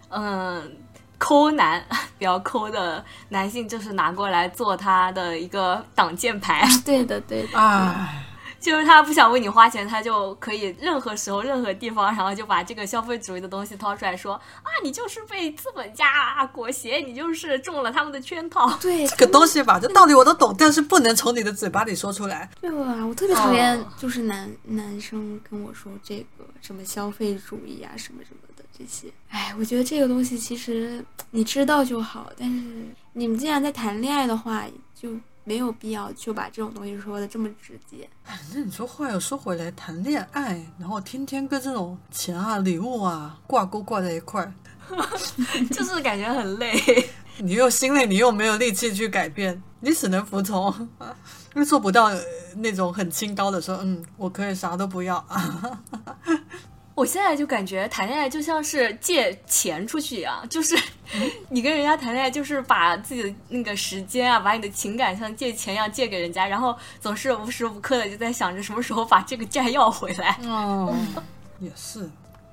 嗯、抠男比较抠的男性，就是拿过来做他的一个挡箭牌，对的，对的，哎，就是他不想为你花钱，他就可以任何时候、任何地方，然后就把这个消费主义的东西掏出来说啊，你就是被资本家裹挟，你就是中了他们的圈套。对这个东西吧，这道理我都懂，但是不能从你的嘴巴里说出来。对啊，我特别讨厌哦就是男、男生跟我说这个什么消费主义啊，什么什么的这些。哎，我觉得这个东西其实你知道就好，但是你们既然在谈恋爱的话，就没有必要就把这种东西说的这么直接。那你说话又说回来，谈恋爱，然后天天跟这种钱啊、礼物啊挂钩挂在一块儿 就是感觉很累。你又心累，你又没有力气去改变，你只能服从，因为做不到呃那种很清高的说，嗯，我可以啥都不要。我现在就感觉谈恋爱就像是借钱出去一样，就是 你跟人家谈恋爱，就是把自己的那个时间啊，把你的情感像借钱一样借给人家，然后总是无时无刻的就在想着什么时候把这个债要回来。哦，也是，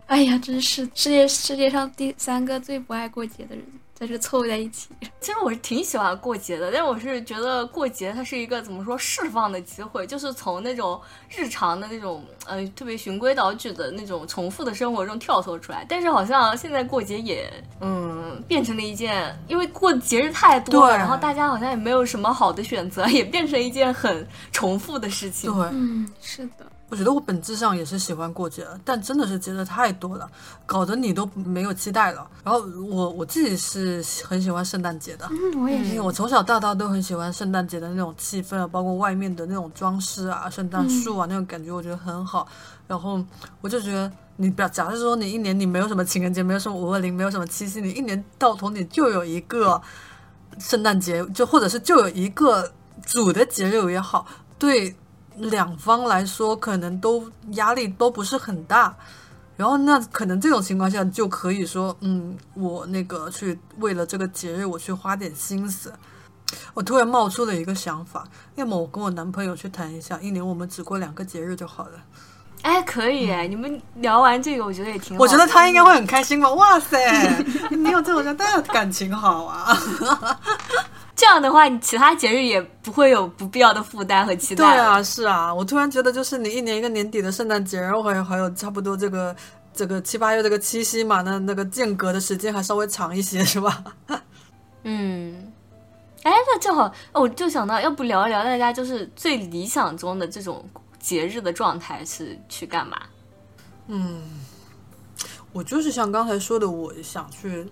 哎呀，真是世界世界上第三个最不爱过节的人，在这凑在一起。其实我是挺喜欢过节的，但是我是觉得过节它是一个怎么说释放的机会，就是从那种日常的那种呃特别循规蹈矩的那种重复的生活中跳脱出来。但是好像现在过节也嗯变成了一件，因为过的节日太多了，然后大家好像也没有什么好的选择，也变成一件很重复的事情。对。嗯，是的，我觉得我本质上也是喜欢过节的，但真的是节日太多了，搞得你都没有期待了。然后我我自己是很喜欢圣诞节的，嗯，我也是。因为我从小到大都很喜欢圣诞节的那种气氛啊，包括外面的那种装饰啊、圣诞树啊、那种感觉，我觉得很好。然后我就觉得，你不要，假设说你一年你没有什么情人节，没有什么五二零，没有什么七夕，你一年到头你就有一个圣诞节，就或者是就有一个主的节日也好，对两方来说可能都压力都不是很大。然后那可能这种情况下就可以说，嗯，我那个去为了这个节日我去花点心思。我突然冒出了一个想法，要么我跟我男朋友去谈一下，一年我们只过两个节日就好了。哎，可以哎，你们聊完这个，我觉得也挺好。我觉得他应该会很开心吧？哇塞，你有这种人，当然感情好啊。这样的话，你其他节日也不会有不必要的负担和期对待对。啊，是啊，我突然觉得就是你一年一个年底的圣诞节，然后还有还有差不多这个这个七八月这个七夕嘛，那那个间隔的时间还稍微长一些，是吧？嗯，哎，那正好，哦我就想到，要不聊一聊大家就是最理想中的这种节日的状态是去干嘛？嗯我就是像刚才说的，我想去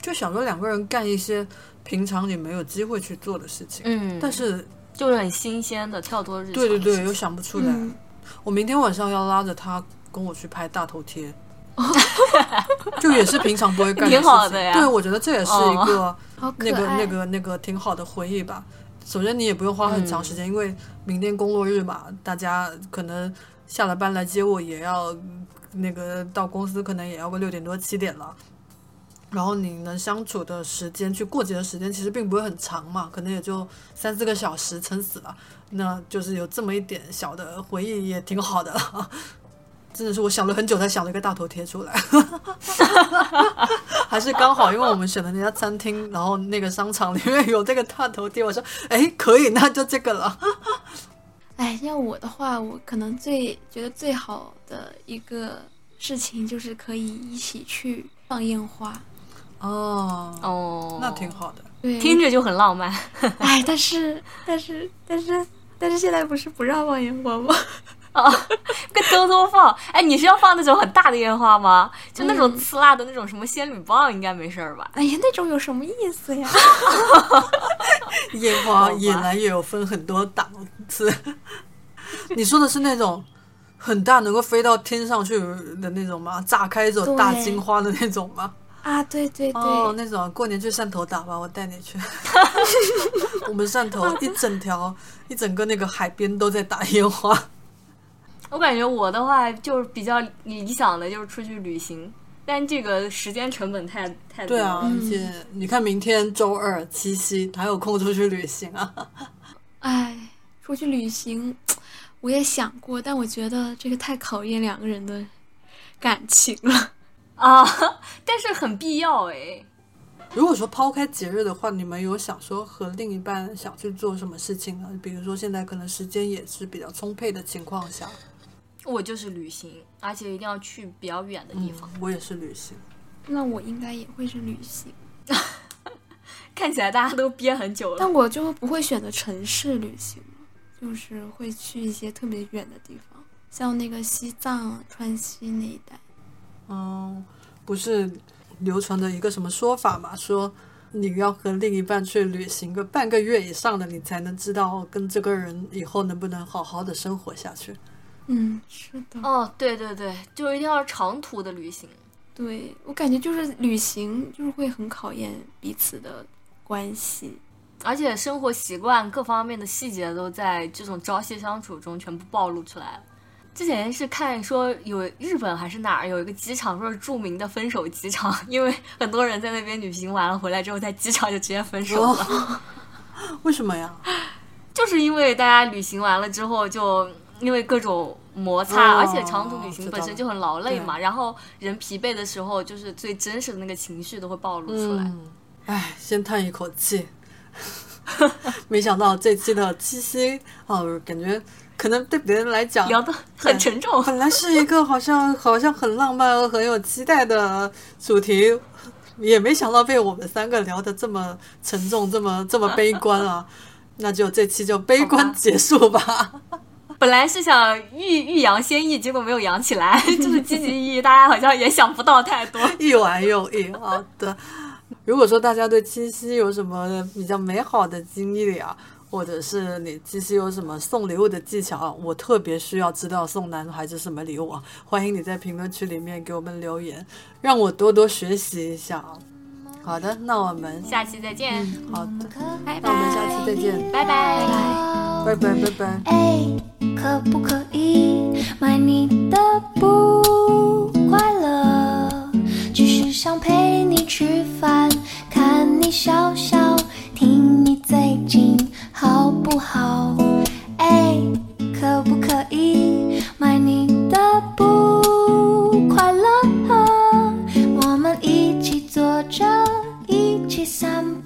就想说两个人干一些平常你没有机会去做的事情，嗯，但是就是很新鲜的跳脱日常。对对对，又想不出来。嗯我明天晚上要拉着他跟我去拍大头贴，就也是平常不会干的事情。挺好的呀对，我觉得这也是一个、那个那个那个挺好的回忆吧。首先你也不用花很长时间，因为明天工作日嘛，大家可能下了班来接我也要嗯那个到公司，可能也要个六点多七点了。然后你能相处的时间，去过节的时间其实并不会很长嘛，可能也就三四个小时，撑死了。那就是有这么一点小的回忆，也挺好的。真的是我想了很久才想了一个大头贴出来，还是刚好，因为我们选的那家餐厅，然后那个商场里面有这个大头贴，我说哎可以，那就这个了。哎，要我的话，我可能最觉得最好的一个事情就是可以一起去放烟花。哦，哦，那挺好的。对，听着就很浪漫。哎，但是但是但是但是现在不是不让放烟花吗？哦，跟偷偷放。哎，你是要放那种很大的烟花吗？就那种刺辣的那种什么仙女棒，应该没事儿吧？哎呀，那种有什么意思呀？烟花野来也有分很多档次。你说的是那种很大，能够飞到天上去的那种吗？炸开一种大金花的那种吗？啊，对对对，哦，那种过年去汕头打吧，我带你去。我们汕头一整条、一整个那个海边都在打烟花。我感觉我的话就是比较理想的，就是出去旅行，但这个时间成本太太多对啊，而且你看，明天周二七夕，哪有空出去旅行啊？哎，出去旅行，我也想过，但我觉得这个太考验两个人的感情了。啊，但是很必要哎。如果说抛开节日的话，你们有想说和另一半想去做什么事情呢？比如说现在可能时间也是比较充沛的情况下，我就是旅行，而且一定要去比较远的地方。我也是旅行。那我应该也会是旅行，看起来大家都憋很久了。但我就不会选择城市旅行，就是会去一些特别远的地方，像那个西藏、川西那一带。嗯，不是流传的一个什么说法嘛？说你要和另一半去旅行个半个月以上的，你才能知道跟这个人以后能不能好好的生活下去。嗯，是的，哦，对对对，就是一定要长途的旅行。对我感觉就是旅行就是会很考验彼此的关系。而且生活习惯各方面的细节都在这种朝夕相处中全部暴露出来了。之前是看说有日本还是哪儿有一个机场，说是著名的分手机场，因为很多人在那边旅行完了回来之后，在机场就直接分手了，哦，为什么呀？就是因为大家旅行完了之后就。因为各种摩擦，哦而且长途旅行本身就很劳累嘛，然后人疲惫的时候，就是最真实的那个情绪都会暴露出来。嗯，唉，先叹一口气。没想到这期的七夕哦，感觉可能对别人来讲聊得很沉重，本来是一个好像好像很浪漫很有期待的主题，也没想到被我们三个聊得这么沉重，这么这么悲观啊！那就这期就悲观结束吧。本来是想欲欲扬先抑，结果没有扬起来，就是积极意义，大家好像也想不到太多。一玩又一，好的。如果说大家对七夕有什么比较美好的经历啊，或者是你其实有什么送礼物的技巧啊，我特别需要知道送男孩子什么礼物啊，欢迎你在评论区里面给我们留言，让我多多学习一下啊。好的，那我们下期再见，好的，拜那我们下期再见，拜拜。拜拜拜拜。哎，可不可以买你的不快乐？只是想陪你吃饭，看你笑好不好？哎，可不可以买你的不快乐？我们一起坐着，一起散步。